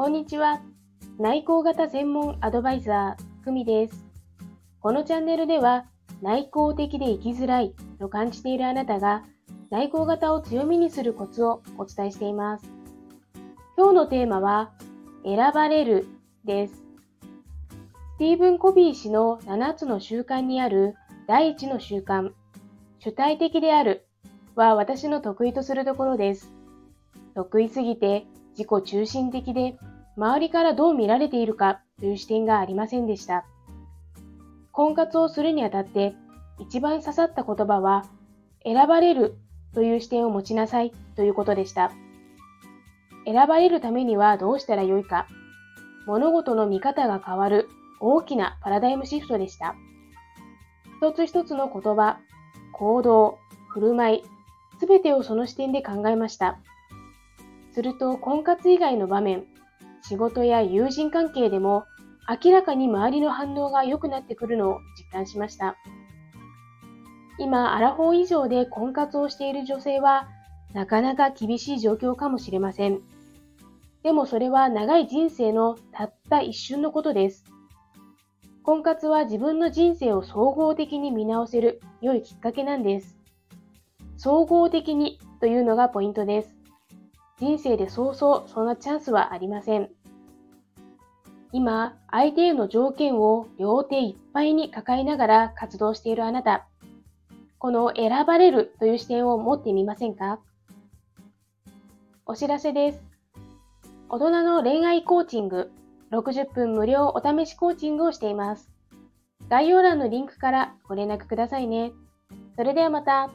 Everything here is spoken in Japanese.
こんにちは。内向型専門アドバイザー、久美です。このチャンネルでは、内向的で生きづらいと感じているあなたが、内向型を強みにするコツをお伝えしています。今日のテーマは、選ばれるです。スティーブン・コビー氏の7つの習慣にある第1の習慣、主体的であるは私の得意とするところです。得意すぎて自己中心的で周りからどう見られているかという視点がありませんでした。婚活をするにあたって一番刺さった言葉は選ばれるという視点を持ちなさいということでした。選ばれるためにはどうしたらよいか物事の見方が変わる大きなパラダイムシフトでした。一つ一つの言葉、行動、振る舞い、すべてをその視点で考えました。すると婚活以外の場面、仕事や友人関係でも明らかに周りの反応が良くなってくるのを実感しました。今、アラフォー以上で婚活をしている女性はなかなか厳しい状況かもしれません。でもそれは長い人生のたった一瞬のことです。婚活は自分の人生を総合的に見直せる良いきっかけなんです。総合的にというのがポイントです。人生でそうそうそんなチャンスはありません。今、相手への条件を両手いっぱいに抱えながら活動しているあなた、この選ばれるという視点を持ってみませんか？お知らせです。大人の恋愛コーチング、60分無料お試しコーチングをしています。概要欄のリンクからご連絡くださいね。それではまた。